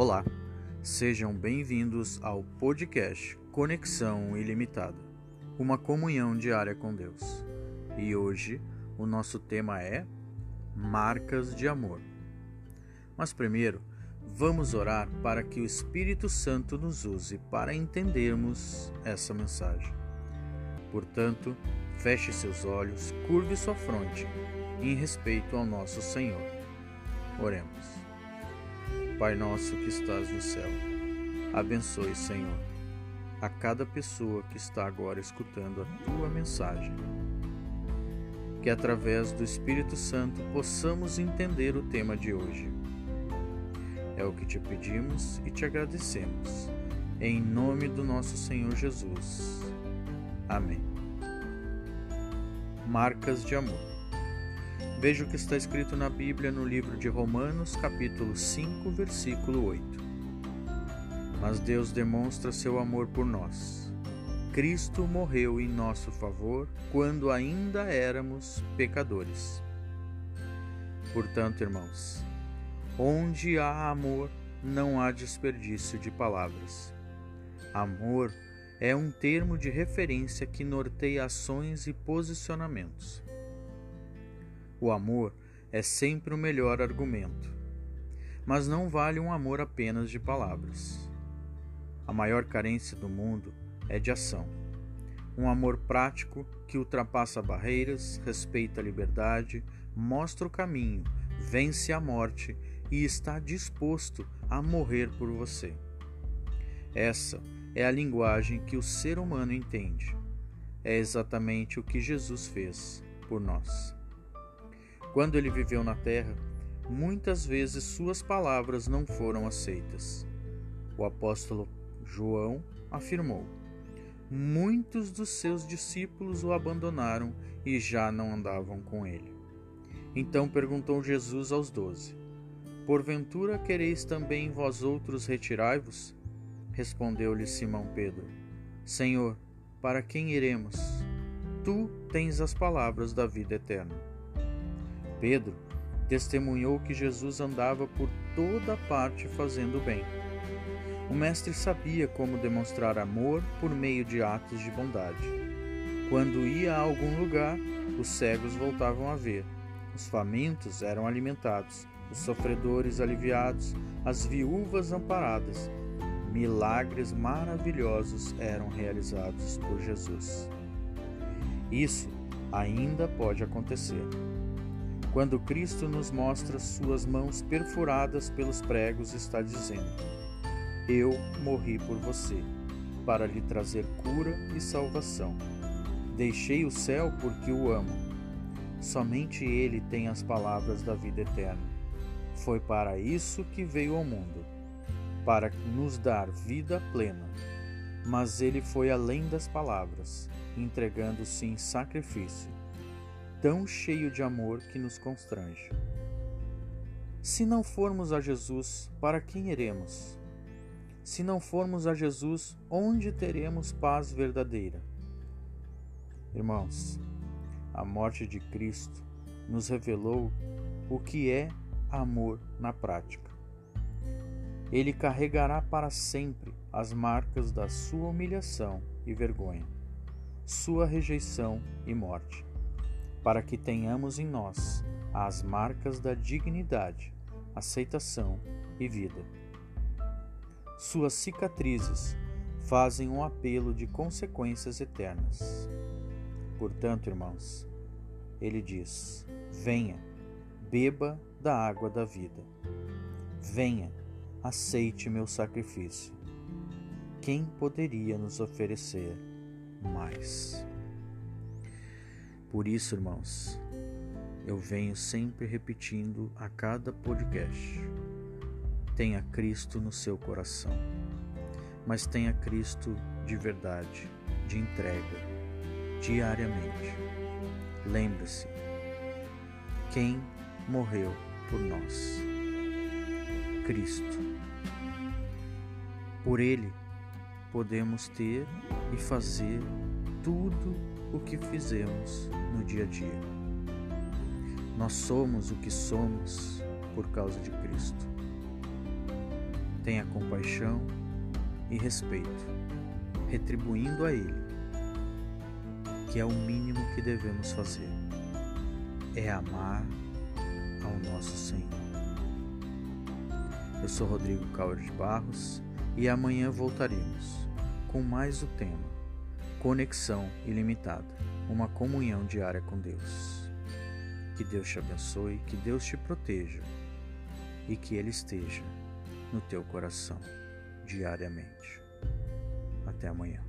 Olá, sejam bem-vindos ao podcast Conexão Ilimitada, uma comunhão diária com Deus. E hoje o nosso tema é Marcas de Amor. Mas primeiro, vamos orar para que o Espírito Santo nos use para entendermos essa mensagem. Portanto, feche seus olhos, curve sua fronte em respeito ao nosso Senhor. Oremos. Pai nosso que estás no céu, abençoe, Senhor, a cada pessoa que está agora escutando a tua mensagem. Que através do Espírito Santo possamos entender o tema de hoje. É o que te pedimos e te agradecemos. Em nome do nosso Senhor Jesus. Amém. Marcas de amor. Veja o que está escrito na Bíblia no livro de Romanos, capítulo 5, versículo 8. Mas Deus demonstra seu amor por nós. Cristo morreu em nosso favor quando ainda éramos pecadores. Portanto, irmãos, onde há amor, não há desperdício de palavras. Amor é um termo de referência que norteia ações e posicionamentos. O amor é sempre o melhor argumento, mas não vale um amor apenas de palavras. A maior carência do mundo é de ação. Um amor prático que ultrapassa barreiras, respeita a liberdade, mostra o caminho, vence a morte e está disposto a morrer por você. Essa é a linguagem que o ser humano entende. É exatamente o que Jesus fez por nós. Quando ele viveu na terra, muitas vezes suas palavras não foram aceitas. O apóstolo João afirmou: Muitos dos seus discípulos o abandonaram e já não andavam com ele. Então perguntou Jesus aos doze: Porventura quereis também vós outros retirai-vos? Respondeu-lhe Simão Pedro: Senhor, para quem iremos? Tu tens as palavras da vida eterna. Pedro testemunhou que Jesus andava por toda parte fazendo bem. O Mestre sabia como demonstrar amor por meio de atos de bondade. Quando ia a algum lugar, os cegos voltavam a ver, os famintos eram alimentados, os sofredores aliviados, as viúvas amparadas. Milagres maravilhosos eram realizados por Jesus. Isso ainda pode acontecer quando Cristo nos mostra suas mãos perfuradas pelos pregos, está dizendo: Eu morri por você, para lhe trazer cura e salvação. Deixei o céu porque o amo. Somente Ele tem as palavras da vida eterna. Foi para isso que veio ao mundo, para nos dar vida plena. Mas Ele foi além das palavras, entregando-se em sacrifício tão cheio de amor que nos constrange. Se não formos a Jesus, para quem iremos? Se não formos a Jesus, onde teremos paz verdadeira? Irmãos, a morte de Cristo nos revelou o que é amor na prática. Ele carregará para sempre as marcas da sua humilhação e vergonha, sua rejeição e morte para que tenhamos em nós as marcas da dignidade, aceitação e vida. Suas cicatrizes fazem um apelo de consequências eternas. Portanto, irmãos, ele diz: Venha, beba da água da vida. Venha, aceite meu sacrifício. Quem poderia nos oferecer mais? Por isso, irmãos, eu venho sempre repetindo a cada podcast: tenha Cristo no seu coração, mas tenha Cristo de verdade, de entrega, diariamente. Lembre-se: quem morreu por nós? Cristo. Por Ele podemos ter e fazer tudo o que fizemos no dia a dia. Nós somos o que somos por causa de Cristo. Tenha compaixão e respeito, retribuindo a Ele, que é o mínimo que devemos fazer. É amar ao nosso Senhor. Eu sou Rodrigo Cauro de Barros e amanhã voltaremos com mais o tema Conexão Ilimitada uma comunhão diária com Deus. Que Deus te abençoe, que Deus te proteja e que Ele esteja no teu coração diariamente. Até amanhã.